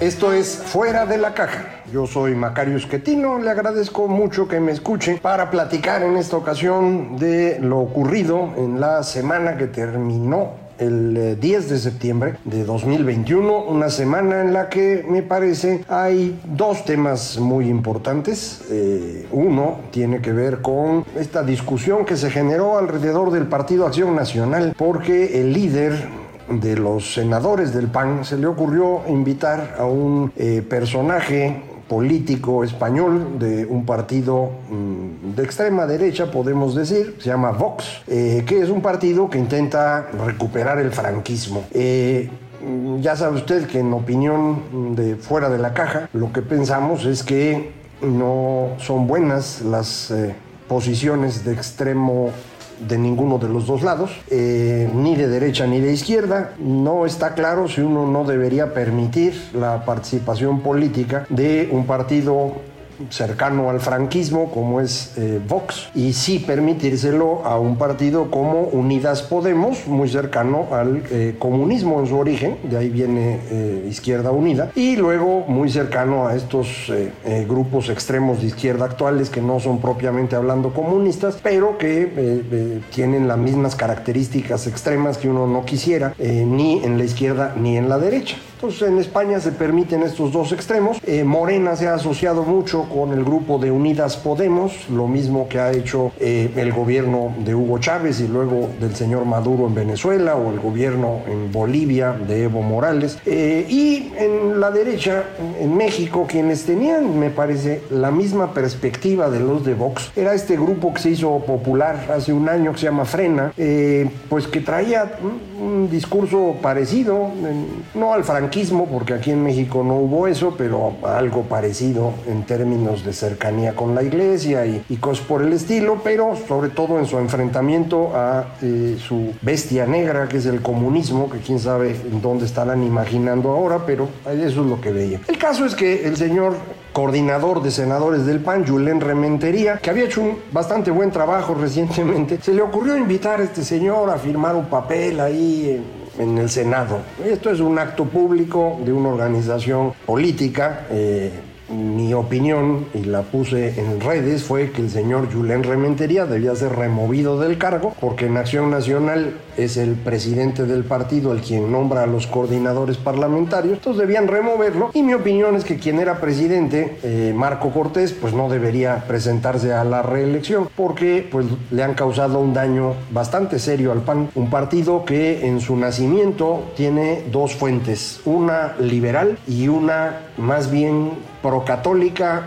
Esto es Fuera de la Caja. Yo soy Macario Esquetino. Le agradezco mucho que me escuchen para platicar en esta ocasión de lo ocurrido en la semana que terminó el eh, 10 de septiembre de 2021, una semana en la que me parece hay dos temas muy importantes. Eh, uno tiene que ver con esta discusión que se generó alrededor del Partido Acción Nacional porque el líder de los senadores del PAN se le ocurrió invitar a un eh, personaje político español de un partido mm, de extrema derecha, podemos decir, se llama Vox, eh, que es un partido que intenta recuperar el franquismo. Eh, mm, ya sabe usted que en opinión de fuera de la caja, lo que pensamos es que no son buenas las posiciones de extremo de ninguno de los dos lados, eh, ni de derecha ni de izquierda. No está claro si uno no debería permitir la participación política de un partido cercano al franquismo como es eh, Vox y sí permitírselo a un partido como Unidas Podemos, muy cercano al eh, comunismo en su origen, de ahí viene eh, Izquierda Unida, y luego muy cercano a estos grupos extremos de izquierda actuales que no son propiamente hablando comunistas, pero que tienen las mismas características extremas que uno no quisiera, ni en la izquierda ni en la derecha. Entonces en España se permiten estos dos extremos. Eh, Morena se ha asociado mucho con el grupo de Unidas Podemos, lo mismo que ha hecho eh, el gobierno de Hugo Chávez y luego del señor Maduro en Venezuela o el gobierno en Bolivia de Evo Morales. Eh, y en la derecha, en México, quienes tenían, me parece, la misma perspectiva de los de Vox, era este grupo que se hizo popular hace un año que se llama Frena, pues que traía un, discurso parecido, no al franquismo, porque aquí en México no hubo eso, pero algo parecido en términos de cercanía con la iglesia y, y cosas por el estilo, pero sobre todo en su enfrentamiento a eh, su bestia negra, que es el comunismo, que quién sabe en dónde estarán imaginando ahora, pero eso es lo que veía. El caso es que el señor coordinador de senadores del PAN, Julen Rementería, que había hecho un bastante buen trabajo recientemente, se le ocurrió invitar a este señor a firmar un papel ahí en, el Senado. Esto es un acto público de una organización política. eh, mi opinión, y la puse en redes, fue que el señor Julen Rementería debía ser removido del cargo porque en Acción Nacional es el presidente del partido el quien nombra a los coordinadores parlamentarios, entonces debían removerlo. Y mi opinión es que quien era presidente, eh, Marco Cortés, pues no debería presentarse a la reelección porque pues le han causado un daño bastante serio al PAN, un partido que en su nacimiento tiene dos fuentes, una liberal y una más bien procatólica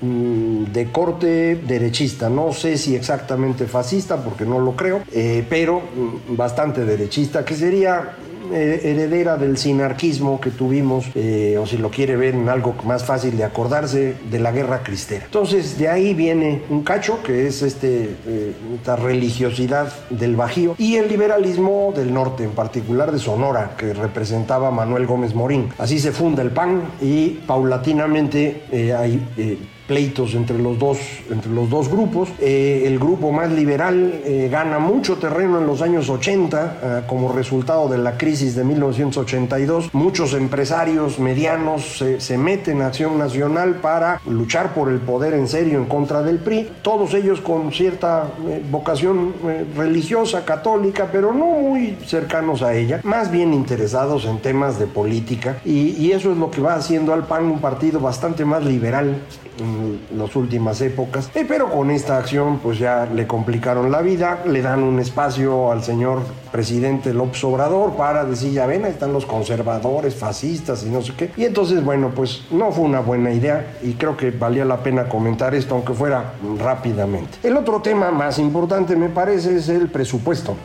mm, de corte derechista, no sé si exactamente fascista porque no lo creo, eh, pero mm, bastante derechista, que sería heredera del sinarquismo que tuvimos, eh, o si lo quiere ver en algo más fácil de acordarse, de la guerra cristera. Entonces de ahí viene un cacho, que es este, eh, esta religiosidad del Bajío, y el liberalismo del norte, en particular de Sonora, que representaba Manuel Gómez Morín. Así se funda el PAN y paulatinamente eh, hay... pleitos entre los dos, entre los dos grupos. Eh, el grupo más liberal eh, gana mucho terreno en los años 80 eh, como resultado de la crisis de 1982. Muchos empresarios medianos se meten a Acción Nacional para luchar por el poder en serio en contra del PRI. Todos ellos con cierta eh, vocación eh, religiosa, católica, pero no muy cercanos a ella, más bien interesados en temas de política. Y, y eso es lo que va haciendo al PAN un partido bastante más liberal en las últimas épocas, eh, pero con esta acción pues ya le complicaron la vida, le dan un espacio al señor presidente López Obrador para decir, ya ven, ahí están los conservadores, fascistas y no sé qué. Y entonces, bueno, pues no fue una buena idea y creo que valía la pena comentar esto, aunque fuera rápidamente. El otro tema más importante, me parece, es el presupuesto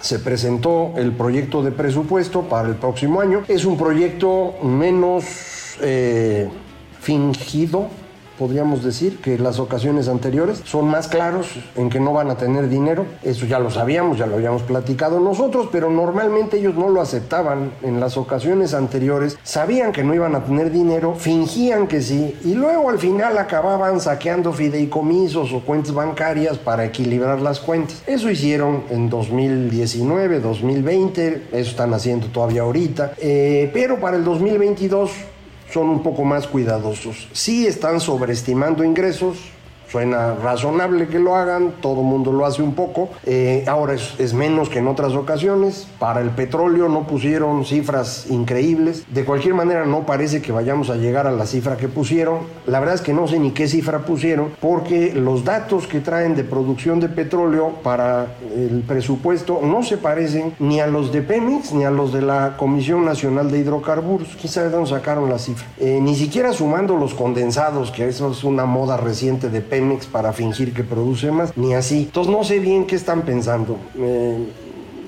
se presentó el proyecto de presupuesto para el próximo año. Es un proyecto menos eh, fingido, podríamos decir, que las ocasiones anteriores. Son más claros en que no van a tener dinero. Eso ya lo sabíamos, ya lo habíamos platicado nosotros, pero normalmente ellos no lo aceptaban. En las ocasiones anteriores sabían que no iban a tener dinero, fingían que sí, y luego al final acababan saqueando fideicomisos o cuentas bancarias para equilibrar las cuentas. Eso hicieron en 2019, 2020, eso están haciendo todavía ahorita, eh, pero para el 2022 son un poco más cuidadosos. Sí están sobreestimando ingresos, Suena razonable que lo hagan, todo mundo lo hace un poco. Eh, ahora es, menos que en otras ocasiones. Para el petróleo no pusieron cifras increíbles. De cualquier manera no parece que vayamos a llegar a la cifra que pusieron. La verdad es que no sé ni qué cifra pusieron porque los datos que traen de producción de petróleo para el presupuesto no se parecen ni a los de Pemex ni a los de la Comisión Nacional de Hidrocarburos. ¿Quién sabe de dónde sacaron la cifra? Eh, ni siquiera sumando los condensados, que eso es una moda reciente de Pemex para fingir que produce más, ni así. Entonces no sé bien qué están pensando. Eh,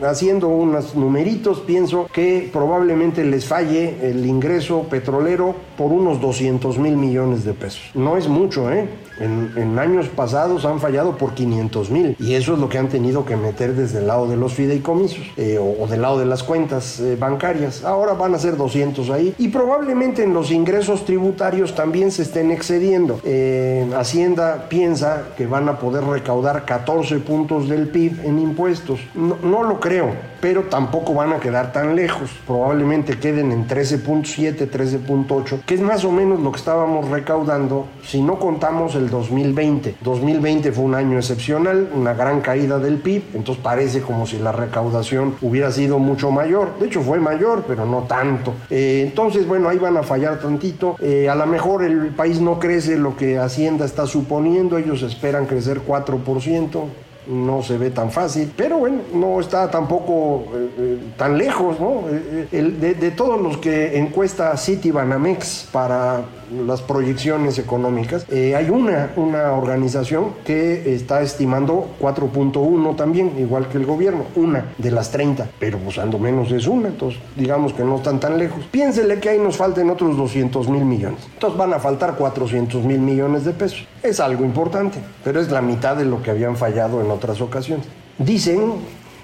haciendo unos numeritos, pienso que probablemente les falle el ingreso petrolero por unos 200 mil millones de pesos. No es mucho, ¿eh? En, años pasados han fallado por 500 mil y eso es lo que han tenido que meter desde el lado de los fideicomisos eh, o, del lado de las cuentas eh, bancarias. Ahora van a ser 200 ahí y probablemente en los ingresos tributarios también se estén excediendo. Eh, Hacienda piensa que van a poder recaudar 14 puntos del PIB en impuestos. No lo creo pero tampoco van a quedar tan lejos. Probablemente queden en 13.7, 13.8, que es más o menos lo que estábamos recaudando si no contamos el 2020. 2020 fue un año excepcional, una gran caída del PIB, entonces parece como si la recaudación hubiera sido mucho mayor. De hecho fue mayor, pero no tanto. Eh, entonces, bueno, ahí van a fallar tantito. Eh, a lo mejor el país no crece lo que Hacienda está suponiendo, ellos esperan crecer 4% no se ve tan fácil, pero bueno, no está tampoco eh, eh, tan lejos, ¿no? Eh, de, de, todos los que encuesta Citibanamex para las proyecciones económicas. Eh, hay una, una organización que está estimando 4.1 también, igual que el gobierno, una de las 30, pero usando pues, menos es una, entonces digamos que no están tan lejos. Piénsele que ahí nos falten otros 200 mil millones, entonces van a faltar 400 mil millones de pesos. Es algo importante, pero es la mitad de lo que habían fallado en otras ocasiones. Dicen,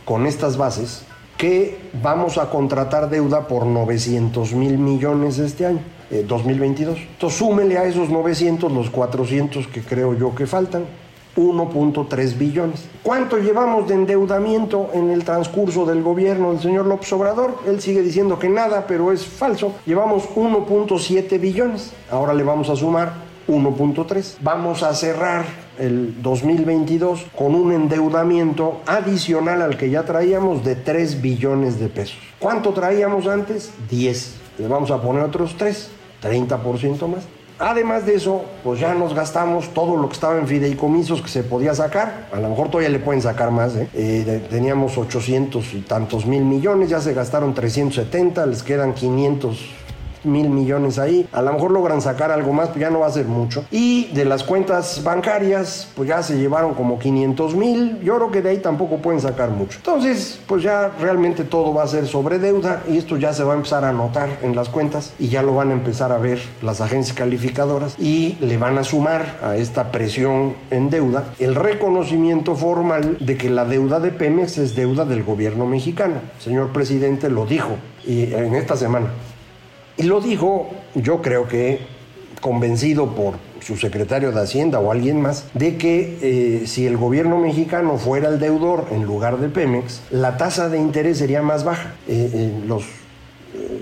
con estas bases, que vamos a contratar deuda por 900 mil millones este año. 2022. Eh, Entonces súmele a esos 900 los 400 que creo yo que faltan. 1.3 billones. ¿Cuánto llevamos de endeudamiento en el transcurso del gobierno del señor López Obrador? Él sigue diciendo que nada, pero es falso. Llevamos 1.7 billones. Ahora le vamos a sumar 1.3. Vamos a cerrar el 2022 con un endeudamiento adicional al que ya traíamos de 3 billones de pesos. ¿Cuánto traíamos antes? 10. Le vamos a poner otros 3. 30% más. Además de eso, pues ya nos gastamos todo lo que estaba en fideicomisos que se podía sacar. A lo mejor todavía le pueden sacar más. ¿eh? Eh, teníamos 800 y tantos mil millones, ya se gastaron 370, les quedan 500 mil millones ahí. A lo mejor logran sacar algo más, pero ya no va a ser mucho. Y de las cuentas bancarias, pues ya se llevaron como 500 mil. Yo creo que de ahí tampoco pueden sacar mucho. Entonces, pues ya realmente todo va a ser sobre deuda y esto ya se va a empezar a notar en las cuentas y ya lo van a empezar a ver las agencias calificadoras y le van a sumar a esta presión en deuda el reconocimiento formal de que la deuda de Pemex es deuda del gobierno mexicano. El señor presidente lo dijo y en esta semana. Y lo dijo, yo creo que convencido por su secretario de Hacienda o alguien más, de que eh, si el gobierno mexicano fuera el deudor en lugar de Pemex, la tasa de interés sería más baja. Eh, eh, los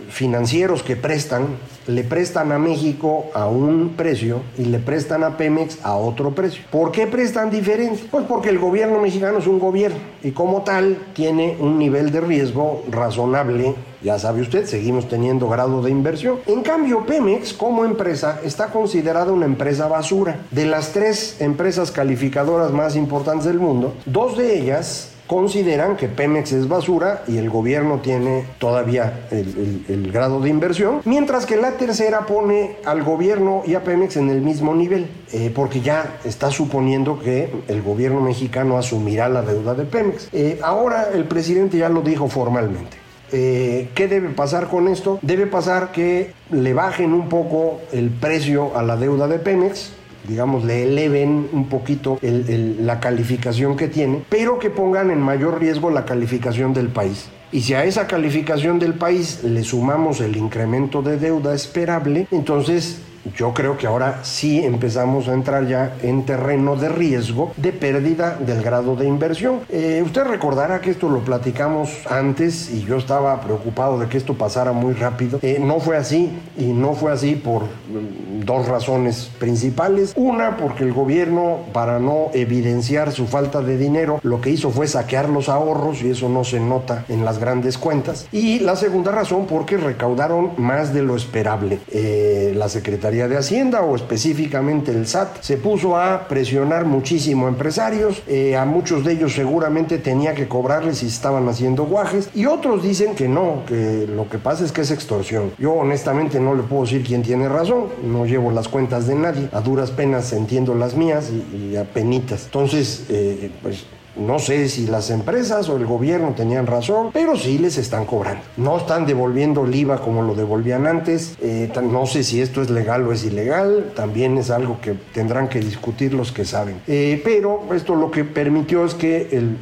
financieros que prestan le prestan a México a un precio y le prestan a Pemex a otro precio. ¿Por qué prestan diferente? Pues porque el gobierno mexicano es un gobierno y como tal tiene un nivel de riesgo razonable ya sabe usted, seguimos teniendo grado de inversión. En cambio, Pemex como empresa está considerada una empresa basura. De las tres empresas calificadoras más importantes del mundo, dos de ellas consideran que Pemex es basura y el gobierno tiene todavía el, grado de inversión, mientras que la tercera pone al gobierno y a Pemex en el mismo nivel, eh, porque ya está suponiendo que el gobierno mexicano asumirá la deuda de Pemex. Eh, ahora el presidente ya lo dijo formalmente. Eh, ¿Qué debe pasar con esto? Debe pasar que le bajen un poco el precio a la deuda de Pemex, digamos, le eleven un poquito la calificación que tiene, pero que pongan en mayor riesgo la calificación del país. Y si a esa calificación del país le sumamos el incremento de deuda esperable, entonces yo creo que ahora sí empezamos a entrar ya en terreno de riesgo de pérdida del grado de inversión. Eh, usted recordará que esto lo platicamos antes y yo estaba preocupado de que esto pasara muy rápido. Eh, no fue así y no fue así por mm, dos razones principales. Una, porque el gobierno, para no evidenciar su falta de dinero, lo que hizo fue saquear los ahorros y eso no se nota en las grandes cuentas. Y la segunda razón, porque recaudaron más de lo esperable. Eh, la Secretaría de Hacienda o específicamente el SAT se puso a presionar muchísimo a empresarios, eh, a muchos de ellos seguramente tenía que cobrarles si estaban haciendo guajes y otros dicen que no, que lo que pasa es que es extorsión. Yo honestamente no le puedo decir quién tiene razón, no llevo las cuentas de nadie, a duras penas entiendo las mías y, a penitas. Entonces, eh, pues no sé si las empresas o el gobierno tenían razón, pero sí les están cobrando. No están devolviendo el IVA como lo devolvían antes. Eh, no sé si esto es legal o es ilegal. También es algo que tendrán que discutir los que saben. Eh, pero esto lo que permitió es que el,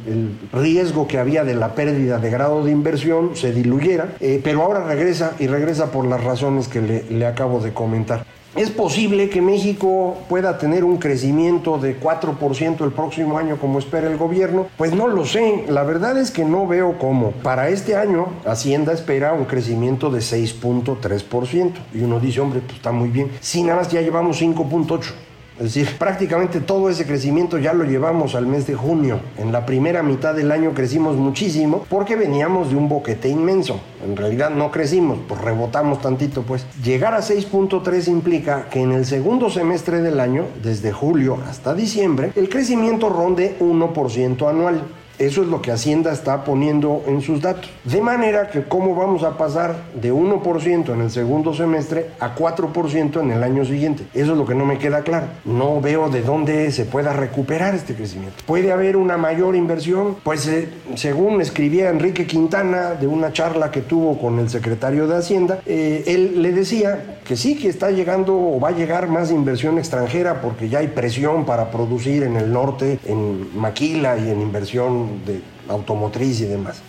riesgo que había de la pérdida de grado de inversión se diluyera. Eh, pero ahora regresa y regresa por las razones que le acabo de comentar. ¿Es posible que México pueda tener un crecimiento de 4% el próximo año como espera el gobierno? Pues no lo sé, la verdad es que no veo cómo. Para este año Hacienda espera un crecimiento de 6.3% y uno dice, hombre, pues está muy bien. Si nada más ya llevamos 5.8%. Es decir, prácticamente todo ese crecimiento ya lo llevamos al mes de junio. En la primera mitad del año crecimos muchísimo porque veníamos de un boquete inmenso. En realidad no crecimos, pues rebotamos tantito pues. Llegar a 6.3 implica que en el segundo semestre del año, desde julio hasta diciembre, el crecimiento ronde 1% anual. Eso es lo que Hacienda está poniendo en sus datos. De manera que cómo vamos a pasar de 1% en el segundo semestre a 4% en el año siguiente. Eso es lo que no me queda claro. No veo de dónde se pueda recuperar este crecimiento. ¿Puede haber una mayor inversión? Pues eh, según escribía Enrique Quintana de una charla que tuvo con el secretario de Hacienda, eh, él le decía que sí, que está llegando o va a llegar más inversión extranjera porque ya hay presión para producir en el norte, en maquila y en inversión de automotriz y demás.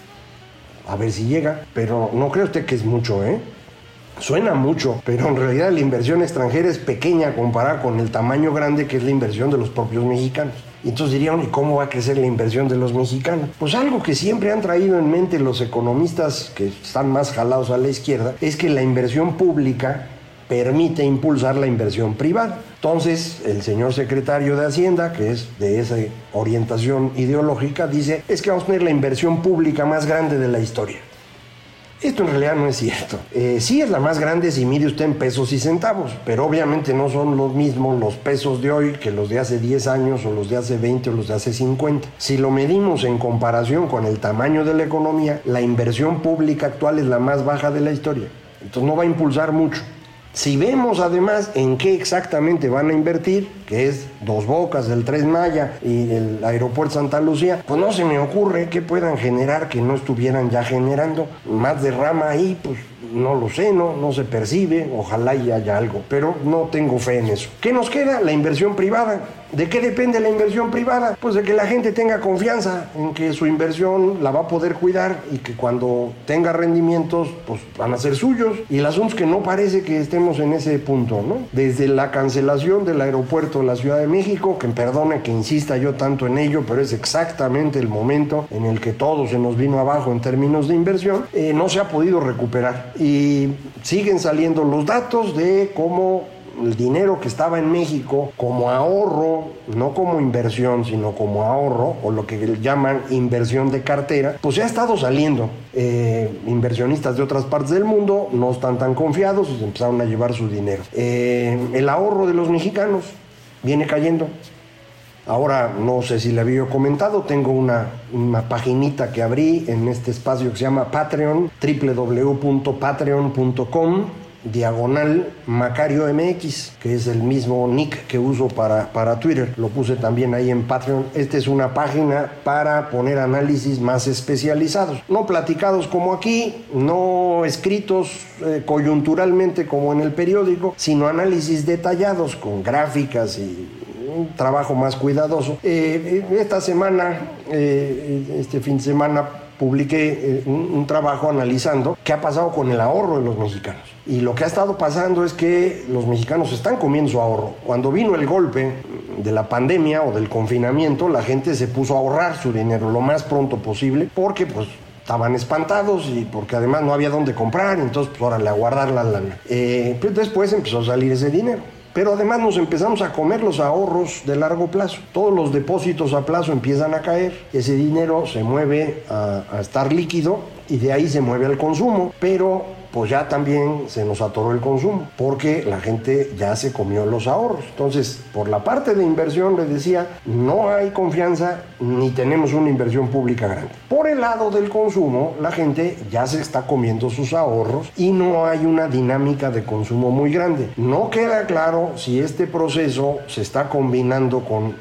A ver si llega, pero no cree usted que es mucho, ¿eh? Suena mucho, pero en realidad la inversión extranjera es pequeña comparada con el tamaño grande que es la inversión de los propios mexicanos. Y entonces dirían, ¿y cómo va a crecer la inversión de los mexicanos? Pues algo que siempre han traído en mente los economistas que están más jalados a la izquierda es que la inversión pública permite impulsar la inversión privada. Entonces, el señor secretario de Hacienda, que es de esa orientación ideológica, dice, es que vamos a tener la inversión pública más grande de la historia. Esto en realidad no es cierto. Eh, sí es la más grande si mide usted en pesos y centavos, pero obviamente no son los mismos los pesos de hoy que los de hace 10 años o los de hace 20 o los de hace 50. Si lo medimos en comparación con el tamaño de la economía, la inversión pública actual es la más baja de la historia. Entonces no va a impulsar mucho. Si vemos además en qué exactamente van a invertir, que es Dos Bocas, el Tres Maya y el Aeropuerto Santa Lucía, pues no se me ocurre que puedan generar que no estuvieran ya generando más derrama ahí, pues no lo sé, no, no se percibe, ojalá y haya algo, pero no tengo fe en eso. ¿Qué nos queda? La inversión privada. ¿De qué depende la inversión privada? Pues de que la gente tenga confianza en que su inversión la va a poder cuidar y que cuando tenga rendimientos, pues van a ser suyos. Y el asunto es que no parece que estemos en ese punto, ¿no? Desde la cancelación del aeropuerto de la Ciudad de México, que perdone que insista yo tanto en ello, pero es exactamente el momento en el que todo se nos vino abajo en términos de inversión, eh, no se ha podido recuperar. Y siguen saliendo los datos de cómo el dinero que estaba en México como ahorro, no como inversión, sino como ahorro, o lo que llaman inversión de cartera, pues ya ha estado saliendo. Eh, inversionistas de otras partes del mundo no están tan confiados se empezaron a llevar su dinero. Eh, el ahorro de los mexicanos viene cayendo. Ahora, no sé si le había comentado, tengo una, una paginita que abrí en este espacio que se llama Patreon, www.patreon.com diagonal Macario MX, que es el mismo nick que uso para, para Twitter. Lo puse también ahí en Patreon. Esta es una página para poner análisis más especializados. No platicados como aquí, no escritos eh, coyunturalmente como en el periódico, sino análisis detallados con gráficas y un trabajo más cuidadoso. Eh, esta semana, eh, este fin de semana, publiqué un, un, trabajo analizando qué ha pasado con el ahorro de los mexicanos. Y lo que ha estado pasando es que los mexicanos están comiendo su ahorro. Cuando vino el golpe de la pandemia o del confinamiento, la gente se puso a ahorrar su dinero lo más pronto posible porque pues estaban espantados y porque además no había dónde comprar, entonces pues órale, a guardar la lana. Eh, pues después empezó a salir ese dinero. Pero además nos empezamos a comer los ahorros de largo plazo. Todos los depósitos a plazo empiezan a caer, ese dinero se mueve a, estar líquido y de ahí se mueve al consumo, pero pues ya también se nos atoró el consumo, porque la gente ya se comió los ahorros. Entonces, por la parte de inversión, les decía, no hay confianza ni tenemos una inversión pública grande. Por el lado del consumo, la gente ya se está comiendo sus ahorros y no hay una dinámica de consumo muy grande. No queda claro si este proceso se está combinando con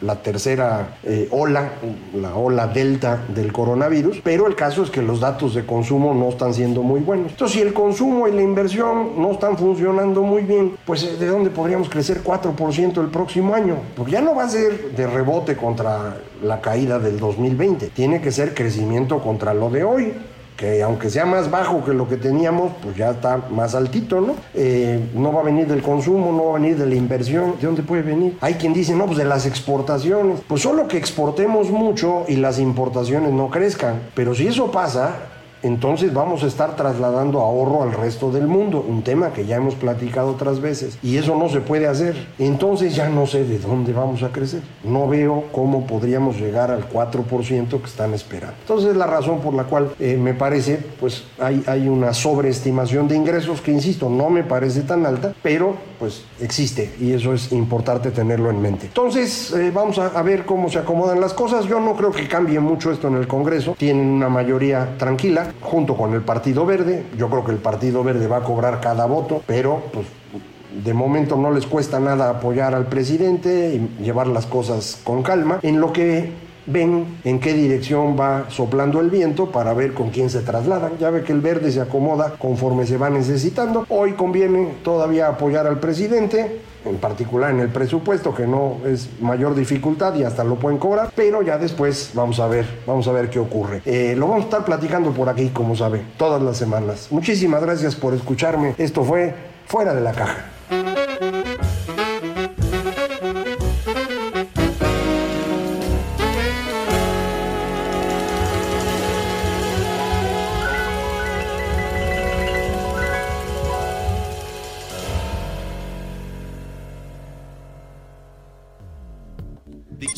la tercera eh, ola, la ola delta del coronavirus, pero el caso es que los datos de consumo no están siendo muy buenos. Entonces, si el consumo y la inversión no están funcionando muy bien, pues ¿de dónde podríamos crecer 4% el próximo año? Porque ya no va a ser de rebote contra la caída del 2020, tiene que ser crecimiento contra lo de hoy que aunque sea más bajo que lo que teníamos, pues ya está más altito, ¿no? Eh, no va a venir del consumo, no va a venir de la inversión. ¿De dónde puede venir? Hay quien dice, no, pues de las exportaciones. Pues solo que exportemos mucho y las importaciones no crezcan. Pero si eso pasa, entonces vamos a estar trasladando ahorro al resto del mundo, un tema que ya hemos platicado otras veces, y eso no se puede hacer. Entonces ya no sé de dónde vamos a crecer. No veo cómo podríamos llegar al 4% que están esperando. Entonces es la razón por la cual eh, me parece, pues hay, hay una sobreestimación de ingresos que, insisto, no me parece tan alta, pero pues existe y eso es importante tenerlo en mente. Entonces eh, vamos a, ver cómo se acomodan las cosas. Yo no creo que cambie mucho esto en el Congreso. Tienen una mayoría tranquila junto con el Partido Verde. Yo creo que el Partido Verde va a cobrar cada voto, pero pues de momento no les cuesta nada apoyar al presidente y llevar las cosas con calma, en lo que ven en qué dirección va soplando el viento para ver con quién se trasladan. Ya ve que el verde se acomoda conforme se va necesitando. Hoy conviene todavía apoyar al presidente, en particular en el presupuesto, que no es mayor dificultad y hasta lo pueden cobrar, pero ya después vamos a ver, vamos a ver qué ocurre. Eh, lo vamos a estar platicando por aquí, como sabe, todas las semanas. Muchísimas gracias por escucharme. Esto fue Fuera de la Caja.